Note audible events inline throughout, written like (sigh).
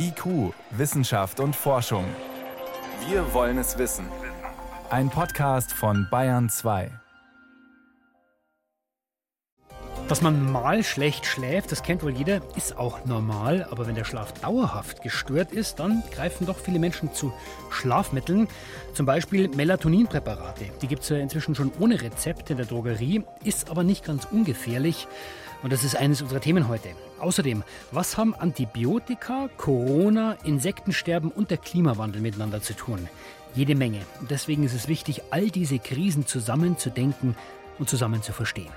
IQ, Wissenschaft und Forschung. Wir wollen es wissen. Ein Podcast von Bayern 2. Dass man mal schlecht schläft, das kennt wohl jeder, ist auch normal. Aber wenn der Schlaf dauerhaft gestört ist, dann greifen doch viele Menschen zu Schlafmitteln. Zum Beispiel Melatoninpräparate. Die gibt es ja inzwischen schon ohne Rezept in der Drogerie, ist aber nicht ganz ungefährlich. Und das ist eines unserer Themen heute. Außerdem, was haben Antibiotika, Corona, Insektensterben und der Klimawandel miteinander zu tun? Jede Menge. Und deswegen ist es wichtig, all diese Krisen zusammen zu denken und zusammen zu verstehen.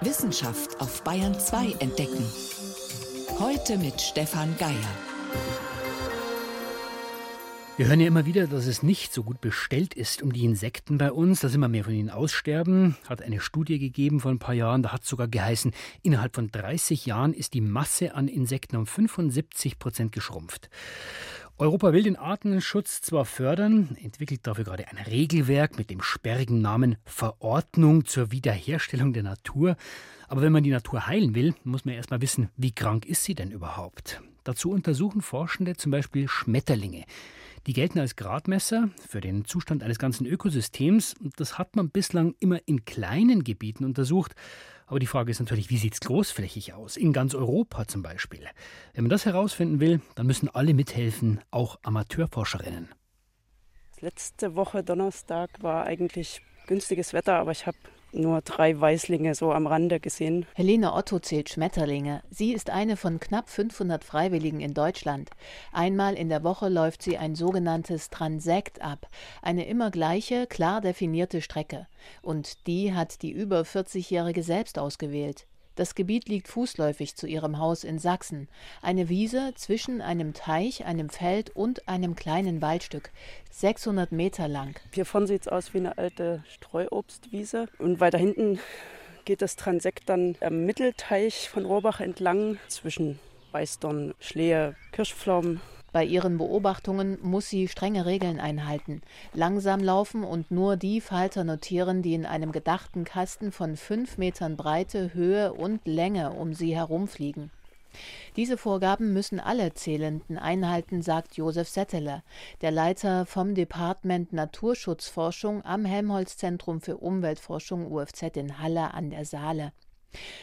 Wissenschaft auf Bayern 2 entdecken. Heute mit Stefan Geier. Wir hören ja immer wieder, dass es nicht so gut bestellt ist um die Insekten bei uns, dass immer mehr von ihnen aussterben. Hat eine Studie gegeben vor ein paar Jahren, da hat es sogar geheißen, innerhalb von 30 Jahren ist die Masse an Insekten um 75 Prozent geschrumpft. Europa will den Artenschutz zwar fördern, entwickelt dafür gerade ein Regelwerk mit dem sperrigen Namen Verordnung zur Wiederherstellung der Natur. Aber wenn man die Natur heilen will, muss man erstmal wissen, wie krank ist sie denn überhaupt? Dazu untersuchen Forschende zum Beispiel Schmetterlinge. Die gelten als Gradmesser für den Zustand eines ganzen Ökosystems. Das hat man bislang immer in kleinen Gebieten untersucht. Aber die Frage ist natürlich, wie sieht es großflächig aus? In ganz Europa zum Beispiel. Wenn man das herausfinden will, dann müssen alle mithelfen, auch Amateurforscherinnen. Letzte Woche Donnerstag war eigentlich günstiges Wetter, aber ich habe nur drei Weißlinge so am Rande gesehen. Helene Otto zählt Schmetterlinge. Sie ist eine von knapp 500 Freiwilligen in Deutschland. Einmal in der Woche läuft sie ein sogenanntes Transekt ab, eine immer gleiche, klar definierte Strecke. Und die hat die über 40-Jährige selbst ausgewählt. Das Gebiet liegt fußläufig zu ihrem Haus in Sachsen. Eine Wiese zwischen einem Teich, einem Feld und einem kleinen Waldstück. 600 Meter lang. Hiervon sieht es aus wie eine alte Streuobstwiese. Und weiter hinten geht das Transekt dann am Mittelteich von Rohrbach entlang zwischen Weißdorn, Schlehe, Kirschpflaumen bei ihren Beobachtungen muss sie strenge Regeln einhalten, langsam laufen und nur die Falter notieren, die in einem gedachten Kasten von fünf Metern Breite, Höhe und Länge um sie herumfliegen. Diese Vorgaben müssen alle Zählenden einhalten, sagt Josef Setteler, der Leiter vom Department Naturschutzforschung am Helmholtz-Zentrum für Umweltforschung UFZ in Halle an der Saale.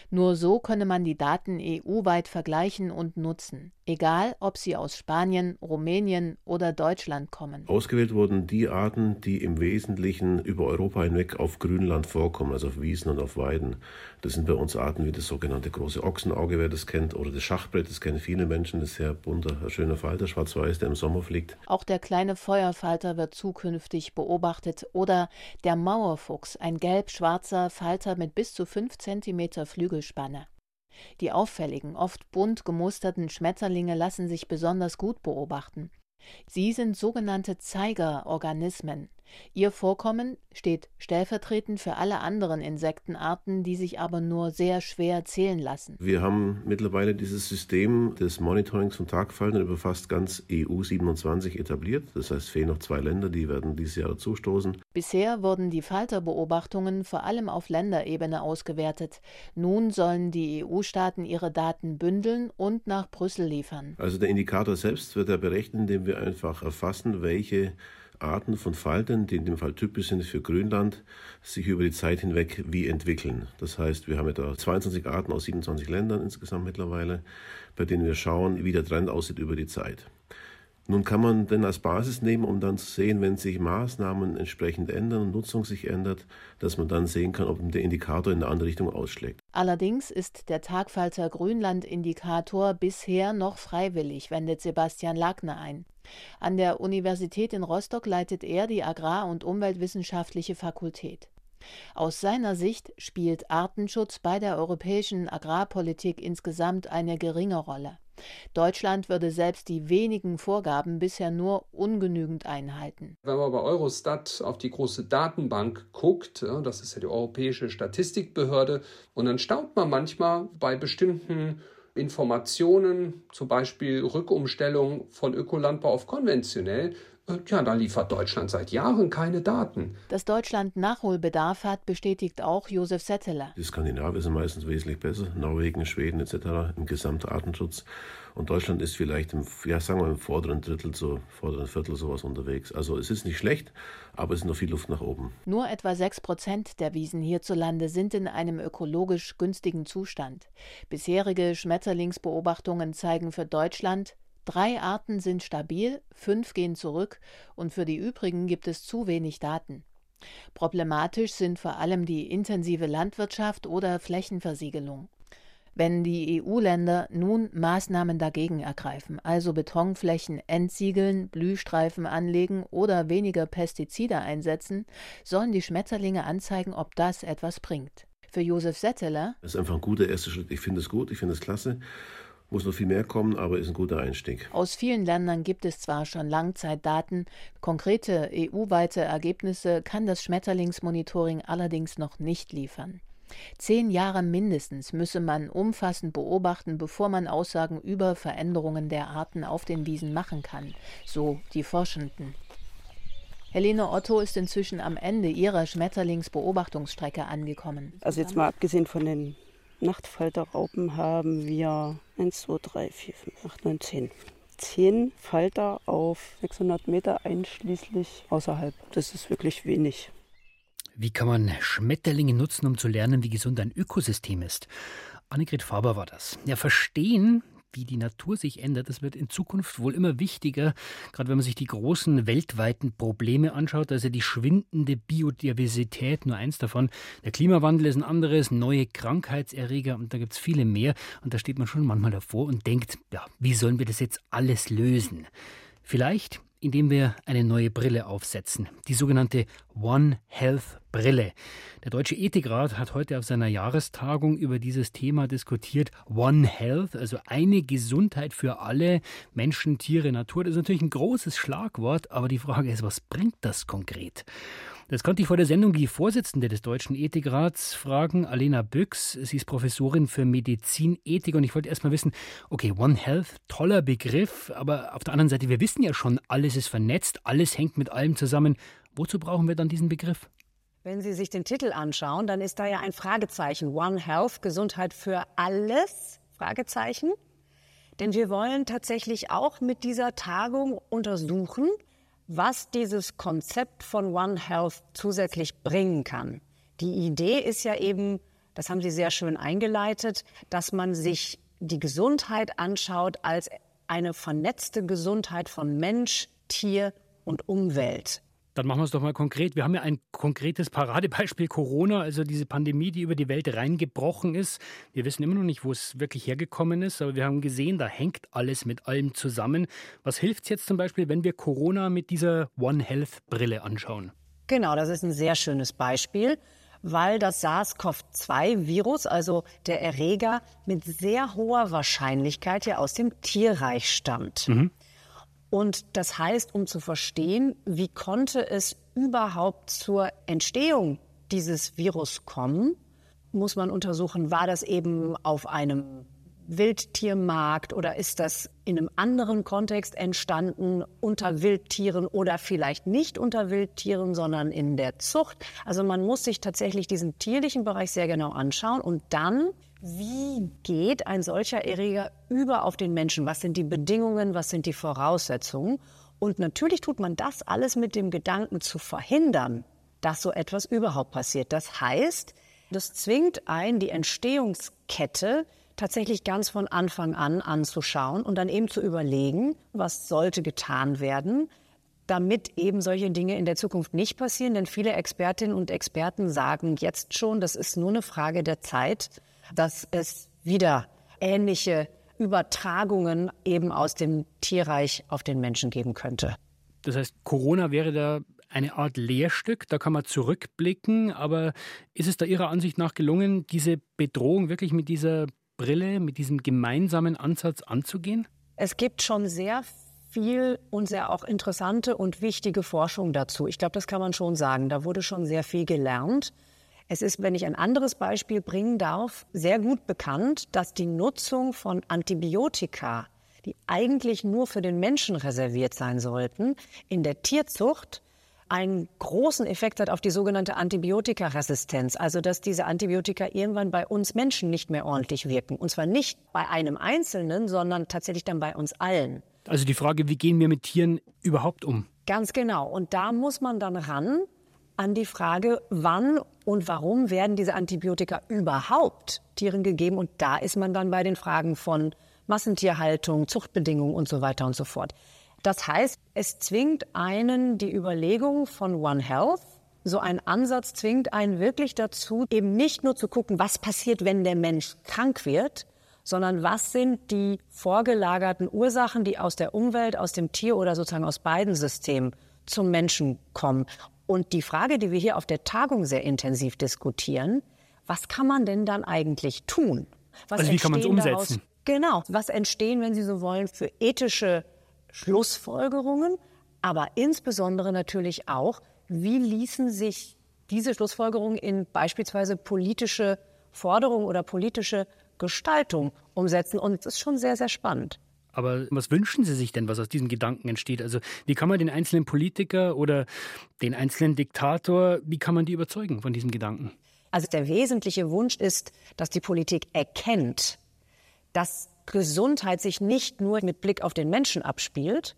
Nur so könne man die Daten EU-weit vergleichen und nutzen, egal ob sie aus Spanien, Rumänien oder Deutschland kommen. Ausgewählt wurden die Arten, die im Wesentlichen über Europa hinweg auf Grünland vorkommen, also auf Wiesen und auf Weiden. Das sind bei uns Arten wie das sogenannte große Ochsenauge, wer das kennt, oder das Schachbrett, das kennen viele Menschen, das ist sehr bunter, schöner Falter, schwarz-weiß, der im Sommer fliegt. Auch der kleine Feuerfalter wird zukünftig beobachtet oder der Mauerfuchs, ein gelb-schwarzer Falter mit bis zu fünf Zentimeter großer Flügelspanne. Die auffälligen, oft bunt gemusterten Schmetterlinge lassen sich besonders gut beobachten. Sie sind sogenannte Zeigerorganismen. Ihr Vorkommen steht stellvertretend für alle anderen Insektenarten, die sich aber nur sehr schwer zählen lassen. Wir haben mittlerweile dieses System des Monitorings von Tagfaltern über fast ganz EU 27 etabliert. Das heißt, fehlen noch zwei Länder, die werden dieses Jahr dazustoßen. Bisher wurden die Falterbeobachtungen vor allem auf Länderebene ausgewertet. Nun sollen die EU-Staaten ihre Daten bündeln und nach Brüssel liefern. Also der Indikator selbst wird er berechnet, indem wir einfach erfassen, welche Arten von Faltern, die in dem Fall typisch sind für Grönland, sich über die Zeit hinweg wie entwickeln. Das heißt, wir haben etwa 22 Arten aus 27 Ländern insgesamt mittlerweile, bei denen wir schauen, wie der Trend aussieht über die Zeit. Nun kann man den als Basis nehmen, um dann zu sehen, wenn sich Maßnahmen entsprechend ändern und Nutzung sich ändert, dass man dann sehen kann, ob der Indikator in eine andere Richtung ausschlägt. Allerdings ist der Tagfalter Grünland-Indikator bisher noch freiwillig, wendet Sebastian Lagner ein. An der Universität in Rostock leitet er die Agrar- und Umweltwissenschaftliche Fakultät. Aus seiner Sicht spielt Artenschutz bei der europäischen Agrarpolitik insgesamt eine geringe Rolle. Deutschland würde selbst die wenigen Vorgaben bisher nur ungenügend einhalten. Wenn man bei Eurostat auf die große Datenbank guckt, das ist ja die europäische Statistikbehörde, und dann staunt man manchmal bei bestimmten Informationen, zum Beispiel Rückumstellung von Ökolandbau auf konventionell, ja, da liefert Deutschland seit Jahren keine Daten. Dass Deutschland Nachholbedarf hat, bestätigt auch Josef Setteler. Die Skandinavier sind meistens wesentlich besser, Norwegen, Schweden etc. im Gesamtartenschutz. Und Deutschland ist vielleicht im, ja, sagen wir im vorderen Drittel, so vorderen Viertel sowas unterwegs. Also es ist nicht schlecht, aber es ist noch viel Luft nach oben. Nur etwa 6 Prozent der Wiesen hierzulande sind in einem ökologisch günstigen Zustand. Bisherige Schmetterlingsbeobachtungen zeigen für Deutschland, drei Arten sind stabil, fünf gehen zurück und für die übrigen gibt es zu wenig Daten. Problematisch sind vor allem die intensive Landwirtschaft oder Flächenversiegelung. Wenn die EU-Länder nun Maßnahmen dagegen ergreifen, also Betonflächen entsiegeln, Blühstreifen anlegen oder weniger Pestizide einsetzen, sollen die Schmetterlinge anzeigen, ob das etwas bringt. Für Josef Setteler. Das ist einfach ein guter erster Schritt. Ich finde es gut, ich finde es klasse. Muss noch viel mehr kommen, aber ist ein guter Einstieg. Aus vielen Ländern gibt es zwar schon Langzeitdaten, konkrete EU-weite Ergebnisse kann das Schmetterlingsmonitoring allerdings noch nicht liefern. Zehn Jahre mindestens müsse man umfassend beobachten, bevor man Aussagen über Veränderungen der Arten auf den Wiesen machen kann, so die Forschenden. Helene Otto ist inzwischen am Ende ihrer Schmetterlingsbeobachtungsstrecke angekommen. Also jetzt mal abgesehen von den Nachtfalterraupen haben wir 1, 2, 3, 4, 5, 8, 9, 10. 10 Falter auf 600 Meter einschließlich außerhalb. Das ist wirklich wenig. Wie kann man Schmetterlinge nutzen, um zu lernen, wie gesund ein Ökosystem ist? Annegret Faber war das. Ja, verstehen, wie die Natur sich ändert, das wird in Zukunft wohl immer wichtiger, gerade wenn man sich die großen weltweiten Probleme anschaut, also die schwindende Biodiversität, nur eins davon. Der Klimawandel ist ein anderes, neue Krankheitserreger und da gibt es viele mehr. Und da steht man schon manchmal davor und denkt, ja, wie sollen wir das jetzt alles lösen? Vielleicht indem wir eine neue Brille aufsetzen, die sogenannte One Health Brille. Der Deutsche Ethikrat hat heute auf seiner Jahrestagung über dieses Thema diskutiert. One Health, also eine Gesundheit für alle Menschen, Tiere, Natur. Das ist natürlich ein großes Schlagwort, aber die Frage ist, was bringt das konkret? Das konnte ich vor der Sendung die Vorsitzende des Deutschen Ethikrats fragen, Alena Büchs. Sie ist Professorin für Medizinethik und ich wollte erst mal wissen, okay, One Health, toller Begriff, aber auf der anderen Seite, wir wissen ja schon, alles ist vernetzt, alles hängt mit allem zusammen. Wozu brauchen wir dann diesen Begriff? Wenn Sie sich den Titel anschauen, dann ist da ja ein Fragezeichen. One Health, Gesundheit für alles? Fragezeichen. Denn wir wollen tatsächlich auch mit dieser Tagung untersuchen, was dieses Konzept von One Health zusätzlich bringen kann. Die Idee ist ja eben, das haben Sie sehr schön eingeleitet, dass man sich die Gesundheit anschaut als eine vernetzte Gesundheit von Mensch, Tier und Umwelt. Dann machen wir es doch mal konkret. Wir haben ja ein konkretes Paradebeispiel Corona, also diese Pandemie, die über die Welt reingebrochen ist. Wir wissen immer noch nicht, wo es wirklich hergekommen ist, aber wir haben gesehen, da hängt alles mit allem zusammen. Was hilft es jetzt zum Beispiel, wenn wir Corona mit dieser One Health Brille anschauen? Genau, das ist ein sehr schönes Beispiel, weil das SARS-CoV-2-Virus, also der Erreger, mit sehr hoher Wahrscheinlichkeit ja aus dem Tierreich stammt. Mhm. Und das heißt, um zu verstehen, wie konnte es überhaupt zur Entstehung dieses Virus kommen, muss man untersuchen, war das eben auf einem Wildtiermarkt oder ist das in einem anderen Kontext entstanden unter Wildtieren oder vielleicht nicht unter Wildtieren, sondern in der Zucht? Also man muss sich tatsächlich diesen tierlichen Bereich sehr genau anschauen und dann wie geht ein solcher Erreger über auf den Menschen? Was sind die Bedingungen? Was sind die Voraussetzungen? Und natürlich tut man das alles mit dem Gedanken zu verhindern, dass so etwas überhaupt passiert. Das heißt, das zwingt ein, die Entstehungskette tatsächlich ganz von Anfang an anzuschauen und dann eben zu überlegen, was sollte getan werden, damit eben solche Dinge in der Zukunft nicht passieren. Denn viele Expertinnen und Experten sagen jetzt schon, das ist nur eine Frage der Zeit, dass es wieder ähnliche Übertragungen eben aus dem Tierreich auf den Menschen geben könnte. Das heißt, Corona wäre da eine Art Lehrstück, da kann man zurückblicken, aber ist es da Ihrer Ansicht nach gelungen, diese Bedrohung wirklich mit dieser Brille, mit diesem gemeinsamen Ansatz anzugehen? Es gibt schon sehr viel und sehr auch interessante und wichtige Forschung dazu. Ich glaube, das kann man schon sagen. Da wurde schon sehr viel gelernt. Es ist, wenn ich ein anderes Beispiel bringen darf, sehr gut bekannt, dass die Nutzung von Antibiotika die eigentlich nur für den Menschen reserviert sein sollten, in der Tierzucht einen großen Effekt hat auf die sogenannte Antibiotikaresistenz. Also dass diese Antibiotika irgendwann bei uns Menschen nicht mehr ordentlich wirken. Und zwar nicht bei einem Einzelnen, sondern tatsächlich dann bei uns allen. Also die Frage, wie gehen wir mit Tieren überhaupt um? Ganz genau. Und da muss man dann ran an die Frage, wann und warum werden diese Antibiotika überhaupt Tieren gegeben. Und da ist man dann bei den Fragen von Massentierhaltung, Zuchtbedingungen und so weiter und so fort. Das heißt, es zwingt einen die Überlegung von One Health. So ein Ansatz zwingt einen wirklich dazu, eben nicht nur zu gucken, was passiert, wenn der Mensch krank wird, sondern was sind die vorgelagerten Ursachen, die aus der Umwelt, aus dem Tier oder sozusagen aus beiden Systemen zum Menschen kommen. Und die Frage, die wir hier auf der Tagung sehr intensiv diskutieren, was kann man denn dann eigentlich tun? Was also wie kann man es umsetzen? Daraus, genau. Was entstehen, wenn Sie so wollen, für ethische Schlussfolgerungen, aber insbesondere natürlich auch, wie ließen sich diese Schlussfolgerungen in beispielsweise politische Forderungen oder politische Gestaltung umsetzen. Und es ist schon sehr, sehr spannend. Aber was wünschen Sie sich denn, was aus diesen Gedanken entsteht? Also wie kann man den einzelnen Politiker oder den einzelnen Diktator, wie kann man die überzeugen von diesem Gedanken? Also der wesentliche Wunsch ist, dass die Politik erkennt, dass Gesundheit sich nicht nur mit Blick auf den Menschen abspielt,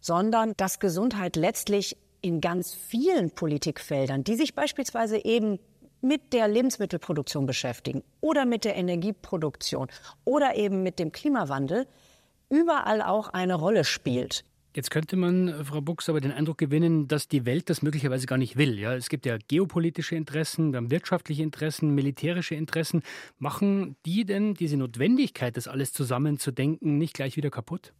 sondern dass Gesundheit letztlich in ganz vielen Politikfeldern, die sich beispielsweise eben mit der Lebensmittelproduktion beschäftigen oder mit der Energieproduktion oder eben mit dem Klimawandel, überall auch eine Rolle spielt. Jetzt könnte man, Frau Buchs, aber den Eindruck gewinnen, dass die Welt das möglicherweise gar nicht will. Ja, es gibt ja geopolitische Interessen, wir wirtschaftliche Interessen, militärische Interessen. Machen die denn diese Notwendigkeit, das alles zusammenzudenken, nicht gleich wieder kaputt?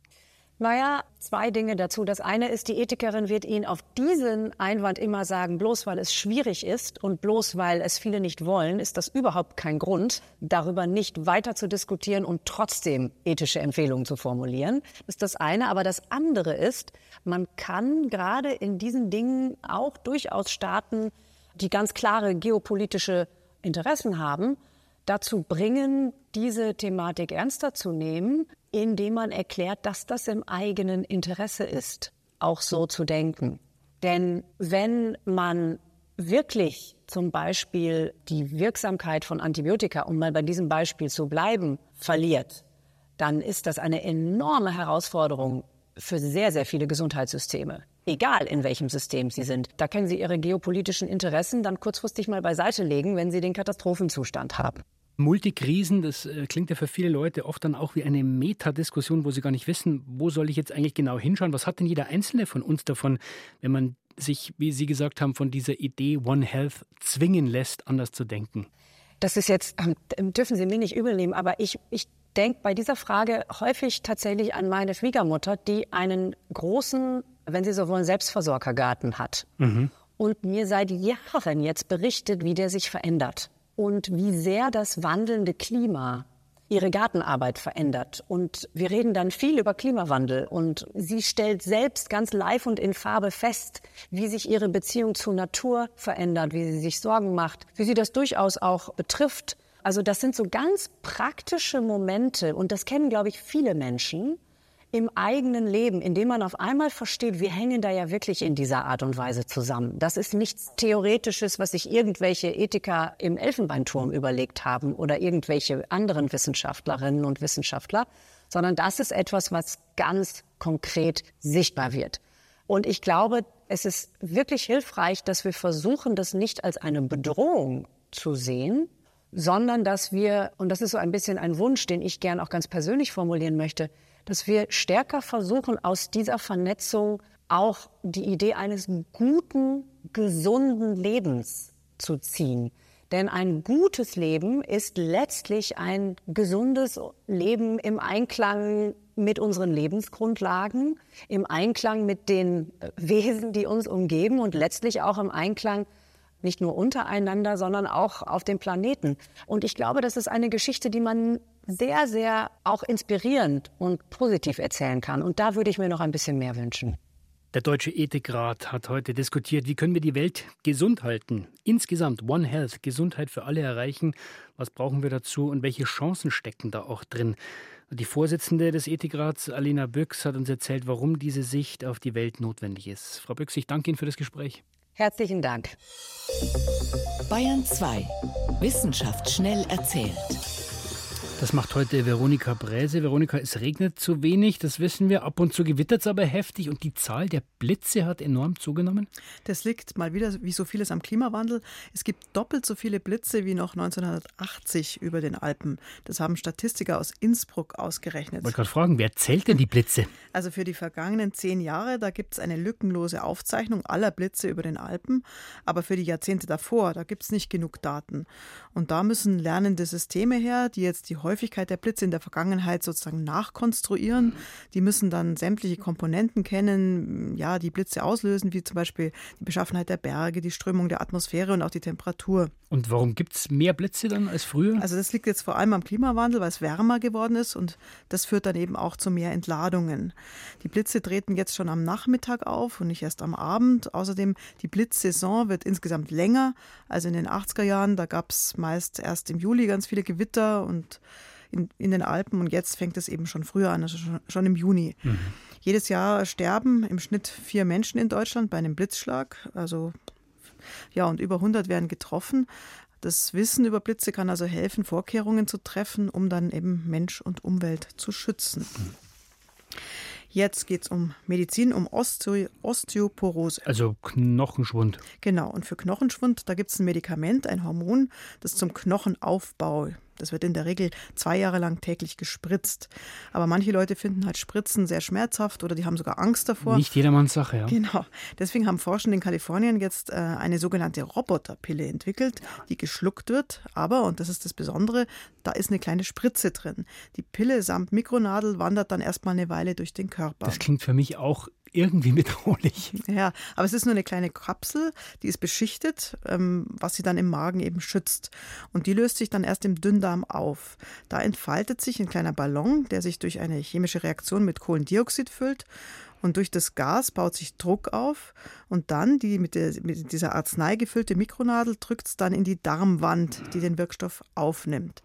Naja, zwei Dinge dazu. Das eine ist, die Ethikerin wird Ihnen auf diesen Einwand immer sagen, bloß weil es schwierig ist und bloß weil es viele nicht wollen, ist das überhaupt kein Grund, darüber nicht weiter zu diskutieren und trotzdem ethische Empfehlungen zu formulieren. Das ist das eine. Aber das andere ist, man kann gerade in diesen Dingen auch durchaus Staaten, die ganz klare geopolitische Interessen haben, dazu bringen, diese Thematik ernster zu nehmen, indem man erklärt, dass das im eigenen Interesse ist, auch so zu denken. Denn wenn man wirklich zum Beispiel die Wirksamkeit von Antibiotika, um mal bei diesem Beispiel zu bleiben, verliert, dann ist das eine enorme Herausforderung für sehr, sehr viele Gesundheitssysteme. Egal in welchem System sie sind. Da können sie ihre geopolitischen Interessen dann kurzfristig mal beiseite legen, wenn sie den Katastrophenzustand haben. Multikrisen, das äh, klingt ja für viele Leute oft dann auch wie eine Metadiskussion, wo sie gar nicht wissen, wo soll ich jetzt eigentlich genau hinschauen? Was hat denn jeder Einzelne von uns davon, wenn man sich, wie Sie gesagt haben, von dieser Idee One Health zwingen lässt, anders zu denken? Das ist jetzt, ähm, dürfen Sie mir nicht übel nehmen, aber ich, ich denke bei dieser Frage häufig tatsächlich an meine Schwiegermutter, die einen großen, wenn Sie so wollen, Selbstversorgergarten hat. Mhm. Und mir seit Jahren jetzt berichtet, wie der sich verändert und wie sehr das wandelnde Klima ihre Gartenarbeit verändert. Und wir reden dann viel über Klimawandel. Und sie stellt selbst ganz live und in Farbe fest, wie sich ihre Beziehung zur Natur verändert, wie sie sich Sorgen macht, wie sie das durchaus auch betrifft. Also das sind so ganz praktische Momente. Und das kennen, glaube ich, viele Menschen im eigenen Leben, indem man auf einmal versteht, wir hängen da ja wirklich in dieser Art und Weise zusammen. Das ist nichts Theoretisches, was sich irgendwelche Ethiker im Elfenbeinturm überlegt haben oder irgendwelche anderen Wissenschaftlerinnen und Wissenschaftler, sondern das ist etwas, was ganz konkret sichtbar wird. Und ich glaube, es ist wirklich hilfreich, dass wir versuchen, das nicht als eine Bedrohung zu sehen, sondern dass wir, und das ist so ein bisschen ein Wunsch, den ich gern auch ganz persönlich formulieren möchte, dass wir stärker versuchen, aus dieser Vernetzung auch die Idee eines guten, gesunden Lebens zu ziehen. Denn ein gutes Leben ist letztlich ein gesundes Leben im Einklang mit unseren Lebensgrundlagen, im Einklang mit den Wesen, die uns umgeben und letztlich auch im Einklang nicht nur untereinander, sondern auch auf dem Planeten. Und ich glaube, das ist eine Geschichte, die man sehr, sehr auch inspirierend und positiv erzählen kann. Und da würde ich mir noch ein bisschen mehr wünschen. Der Deutsche Ethikrat hat heute diskutiert, wie können wir die Welt gesund halten. Insgesamt One Health, Gesundheit für alle erreichen. Was brauchen wir dazu und welche Chancen stecken da auch drin? Die Vorsitzende des Ethikrats, Alina Büchs, hat uns erzählt, warum diese Sicht auf die Welt notwendig ist. Frau Büchs, ich danke Ihnen für das Gespräch. Herzlichen Dank. Bayern 2. Wissenschaft schnell erzählt. Das macht heute Veronika Bräse. Veronika, es regnet zu wenig, das wissen wir. Ab und zu gewittert es aber heftig und die Zahl der Blitze hat enorm zugenommen. Das liegt mal wieder, wie so vieles, am Klimawandel. Es gibt doppelt so viele Blitze wie noch 1980 über den Alpen. Das haben Statistiker aus Innsbruck ausgerechnet. Ich wollte gerade fragen, wer zählt denn die Blitze? Also für die vergangenen zehn Jahre, da gibt es eine lückenlose Aufzeichnung aller Blitze über den Alpen. Aber für die Jahrzehnte davor, da gibt es nicht genug Daten. Und da müssen lernende Systeme her, die jetzt die Häufigkeit der Blitze in der Vergangenheit sozusagen nachkonstruieren. Die müssen dann sämtliche Komponenten kennen, ja, die Blitze auslösen, wie zum Beispiel die Beschaffenheit der Berge, die Strömung der Atmosphäre und auch die Temperatur. Und warum gibt es mehr Blitze dann als früher? Also das liegt jetzt vor allem am Klimawandel, weil es wärmer geworden ist und das führt dann eben auch zu mehr Entladungen. Die Blitze treten jetzt schon am Nachmittag auf und nicht erst am Abend. Außerdem die Blitzsaison wird insgesamt länger. Also in den 80er Jahren, da gab es meist erst im Juli ganz viele Gewitter und in, in den Alpen und jetzt fängt es eben schon früher an, also schon, schon im Juni. Mhm. Jedes Jahr sterben im Schnitt vier Menschen in Deutschland bei einem Blitzschlag. Also ja, und über 100 werden getroffen. Das Wissen über Blitze kann also helfen, Vorkehrungen zu treffen, um dann eben Mensch und Umwelt zu schützen. Mhm. Jetzt geht es um Medizin, um Osteo Osteoporose. Also Knochenschwund. Genau, und für Knochenschwund, da gibt es ein Medikament, ein Hormon, das zum Knochenaufbau das wird in der Regel zwei Jahre lang täglich gespritzt. Aber manche Leute finden halt Spritzen sehr schmerzhaft oder die haben sogar Angst davor. Nicht jedermanns Sache, ja. Genau. Deswegen haben Forschende in Kalifornien jetzt äh, eine sogenannte Roboterpille entwickelt, die geschluckt wird. Aber, und das ist das Besondere, da ist eine kleine Spritze drin. Die Pille samt Mikronadel wandert dann erstmal eine Weile durch den Körper. Das klingt für mich auch irgendwie bedrohlich. (laughs) Ja, aber es ist nur eine kleine Kapsel, die ist beschichtet, ähm, was sie dann im Magen eben schützt. Und die löst sich dann erst im Dünndarm auf. Da entfaltet sich ein kleiner Ballon, der sich durch eine chemische Reaktion mit Kohlendioxid füllt. Und durch das Gas baut sich Druck auf und dann die mit, der, mit dieser Arznei gefüllte Mikronadel drückt es dann in die Darmwand, die den Wirkstoff aufnimmt.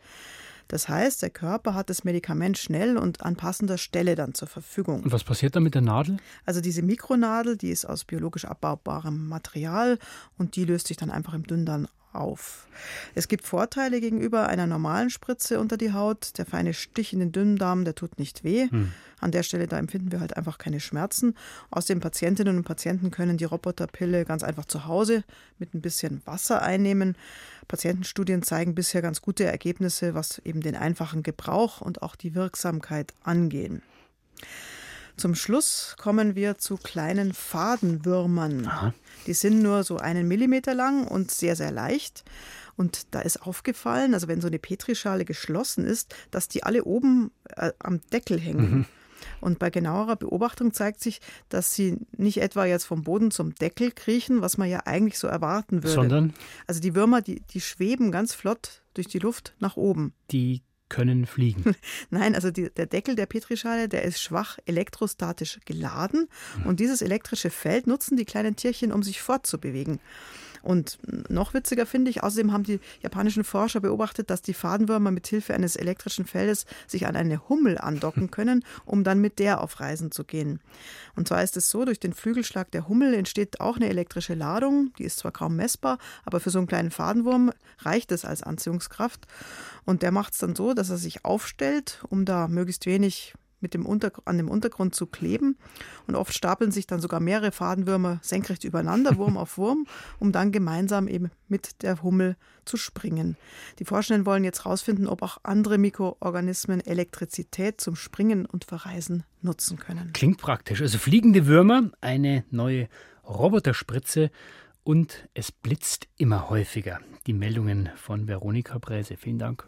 Das heißt, der Körper hat das Medikament schnell und an passender Stelle dann zur Verfügung. Und was passiert dann mit der Nadel? Also diese Mikronadel, die ist aus biologisch abbaubarem Material und die löst sich dann einfach im Dünndarm auf. Es gibt Vorteile gegenüber einer normalen Spritze unter die Haut. Der feine Stich in den Dünndarm, der tut nicht weh. Hm. An der Stelle, da empfinden wir halt einfach keine Schmerzen. Außerdem Patientinnen und Patienten können die Roboterpille ganz einfach zu Hause mit ein bisschen Wasser einnehmen. Patientenstudien zeigen bisher ganz gute Ergebnisse, was eben den einfachen Gebrauch und auch die Wirksamkeit angehen. Zum Schluss kommen wir zu kleinen Fadenwürmern. Aha. Die sind nur so einen Millimeter lang und sehr, sehr leicht. Und da ist aufgefallen, also wenn so eine Petrischale geschlossen ist, dass die alle oben äh, am Deckel hängen. Mhm. Und bei genauerer Beobachtung zeigt sich, dass sie nicht etwa jetzt vom Boden zum Deckel kriechen, was man ja eigentlich so erwarten würde. Sondern? Also die Würmer, die, die schweben ganz flott durch die Luft nach oben. Die können fliegen. (laughs) Nein, also die, der Deckel der Petrischale, der ist schwach elektrostatisch geladen und dieses elektrische Feld nutzen die kleinen Tierchen, um sich fortzubewegen. Und noch witziger finde ich, außerdem haben die japanischen Forscher beobachtet, dass die Fadenwürmer mit Hilfe eines elektrischen Feldes sich an eine Hummel andocken können, um dann mit der auf Reisen zu gehen. Und zwar ist es so, durch den Flügelschlag der Hummel entsteht auch eine elektrische Ladung, die ist zwar kaum messbar, aber für so einen kleinen Fadenwurm reicht es als Anziehungskraft. Und der macht es dann so, dass er sich aufstellt, um da möglichst wenig mit dem an dem Untergrund zu kleben. Und oft stapeln sich dann sogar mehrere Fadenwürmer senkrecht übereinander, Wurm auf Wurm, um dann gemeinsam eben mit der Hummel zu springen. Die Forschenden wollen jetzt herausfinden, ob auch andere Mikroorganismen Elektrizität zum Springen und Verreisen nutzen können. Klingt praktisch. Also fliegende Würmer, eine neue Roboterspritze und es blitzt immer häufiger. Die Meldungen von Veronika Bräse. Vielen Dank.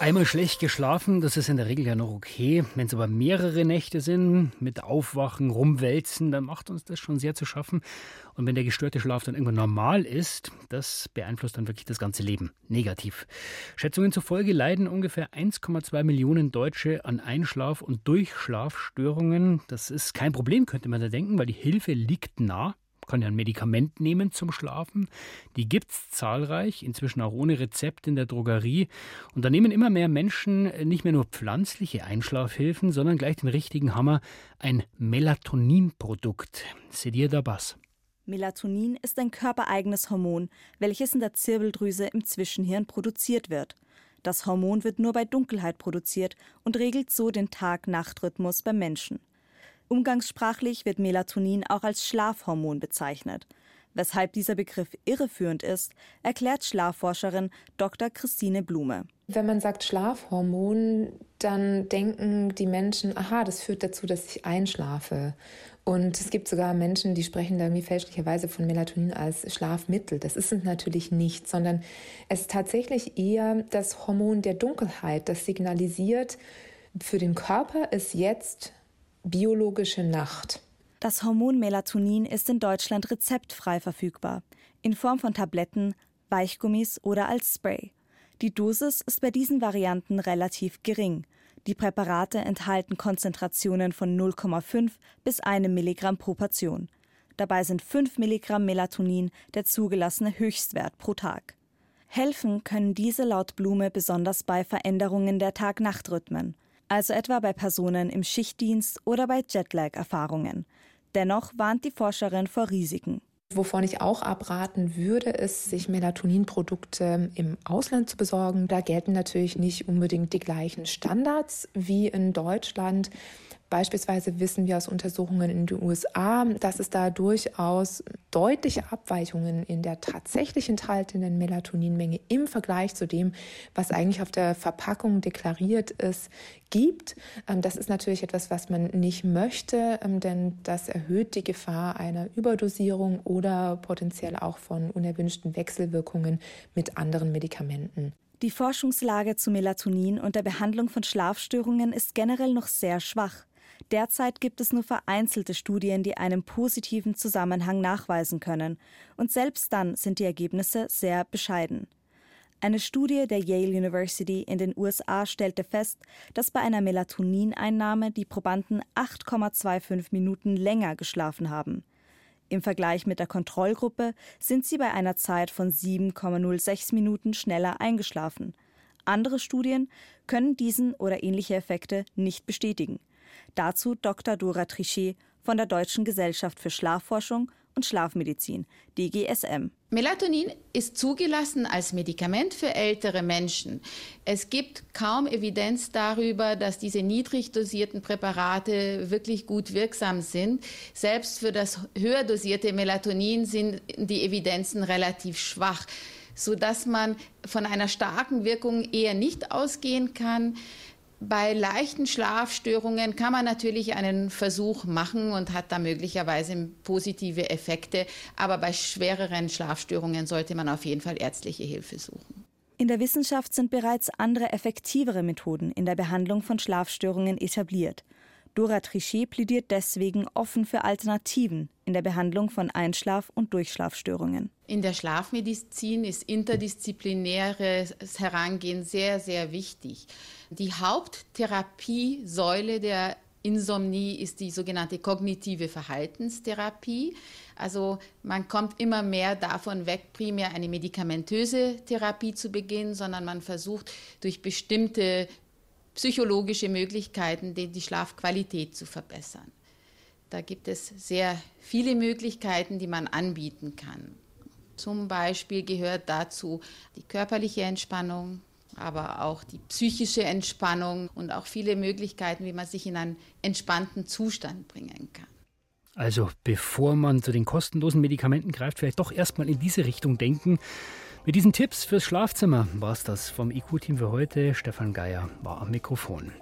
Einmal schlecht geschlafen, das ist in der Regel ja noch okay. Wenn es aber mehrere Nächte sind, mit Aufwachen, Rumwälzen, dann macht uns das schon sehr zu schaffen. Und wenn der gestörte Schlaf dann irgendwann normal ist, das beeinflusst dann wirklich das ganze Leben negativ. Schätzungen zufolge leiden ungefähr 1,2 Millionen Deutsche an Einschlaf- und Durchschlafstörungen. Das ist kein Problem, könnte man da denken, weil die Hilfe liegt nah kann ja ein Medikament nehmen zum Schlafen. Die gibt es zahlreich, inzwischen auch ohne Rezept in der Drogerie. Und da nehmen immer mehr Menschen nicht mehr nur pflanzliche Einschlafhilfen, sondern gleich den richtigen Hammer, ein Melatoninprodukt. Sedir Dabas. Melatonin ist ein körpereigenes Hormon, welches in der Zirbeldrüse im Zwischenhirn produziert wird. Das Hormon wird nur bei Dunkelheit produziert und regelt so den Tag-Nacht-Rhythmus beim Menschen. Umgangssprachlich wird Melatonin auch als Schlafhormon bezeichnet. Weshalb dieser Begriff irreführend ist, erklärt Schlafforscherin Dr. Christine Blume. Wenn man sagt Schlafhormon, dann denken die Menschen, aha, das führt dazu, dass ich einschlafe. Und es gibt sogar Menschen, die sprechen da irgendwie fälschlicherweise von Melatonin als Schlafmittel. Das ist es natürlich nicht, sondern es ist tatsächlich eher das Hormon der Dunkelheit, das signalisiert, für den Körper ist jetzt biologische Nacht. Das Hormon Melatonin ist in Deutschland rezeptfrei verfügbar, in Form von Tabletten, Weichgummis oder als Spray. Die Dosis ist bei diesen Varianten relativ gering. Die Präparate enthalten Konzentrationen von 0,5 bis 1 Milligramm pro Portion. Dabei sind 5 Milligramm Melatonin der zugelassene Höchstwert pro Tag. Helfen können diese laut Blume besonders bei Veränderungen der Tag-Nacht-Rhythmen also etwa bei Personen im Schichtdienst oder bei Jetlag-Erfahrungen. Dennoch warnt die Forscherin vor Risiken. Wovon ich auch abraten würde, ist, sich Melatoninprodukte im Ausland zu besorgen. Da gelten natürlich nicht unbedingt die gleichen Standards wie in Deutschland. Beispielsweise wissen wir aus Untersuchungen in den USA, dass es da durchaus deutliche Abweichungen in der tatsächlich enthaltenen Melatoninmenge im Vergleich zu dem, was eigentlich auf der Verpackung deklariert ist, gibt. Ähm, das ist natürlich etwas, was man nicht möchte, ähm, denn das erhöht die Gefahr einer Überdosierung oder potenziell auch von unerwünschten Wechselwirkungen mit anderen Medikamenten. Die Forschungslage zu Melatonin und der Behandlung von Schlafstörungen ist generell noch sehr schwach. Derzeit gibt es nur vereinzelte Studien, die einen positiven Zusammenhang nachweisen können, und selbst dann sind die Ergebnisse sehr bescheiden. Eine Studie der Yale University in den USA stellte fest, dass bei einer Melatonineinnahme die Probanden 8,25 Minuten länger geschlafen haben. Im Vergleich mit der Kontrollgruppe sind sie bei einer Zeit von 7,06 Minuten schneller eingeschlafen. Andere Studien können diesen oder ähnliche Effekte nicht bestätigen. Dazu Dr. Dora Trichet von der Deutschen Gesellschaft für Schlafforschung und Schlafmedizin, DGSM. Melatonin ist zugelassen als Medikament für ältere Menschen. Es gibt kaum Evidenz darüber, dass diese niedrig dosierten Präparate wirklich gut wirksam sind. Selbst für das höher dosierte Melatonin sind die Evidenzen relativ schwach, sodass man von einer starken Wirkung eher nicht ausgehen kann. Bei leichten Schlafstörungen kann man natürlich einen Versuch machen und hat da möglicherweise positive Effekte, aber bei schwereren Schlafstörungen sollte man auf jeden Fall ärztliche Hilfe suchen. In der Wissenschaft sind bereits andere effektivere Methoden in der Behandlung von Schlafstörungen etabliert. Dora Trichet plädiert deswegen offen für Alternativen in der Behandlung von Einschlaf- und Durchschlafstörungen. In der Schlafmedizin ist interdisziplinäres Herangehen sehr, sehr wichtig. Die Haupttherapiesäule der Insomnie ist die sogenannte kognitive Verhaltenstherapie. Also man kommt immer mehr davon weg, primär eine medikamentöse Therapie zu beginnen, sondern man versucht durch bestimmte psychologische Möglichkeiten, die Schlafqualität zu verbessern. Da gibt es sehr viele Möglichkeiten, die man anbieten kann. Zum Beispiel gehört dazu die körperliche Entspannung, aber auch die psychische Entspannung und auch viele Möglichkeiten, wie man sich in einen entspannten Zustand bringen kann. Also bevor man zu den kostenlosen Medikamenten greift, vielleicht doch erstmal in diese Richtung denken. Mit diesen Tipps fürs Schlafzimmer war es das vom IQ-Team für heute. Stefan Geier war am Mikrofon.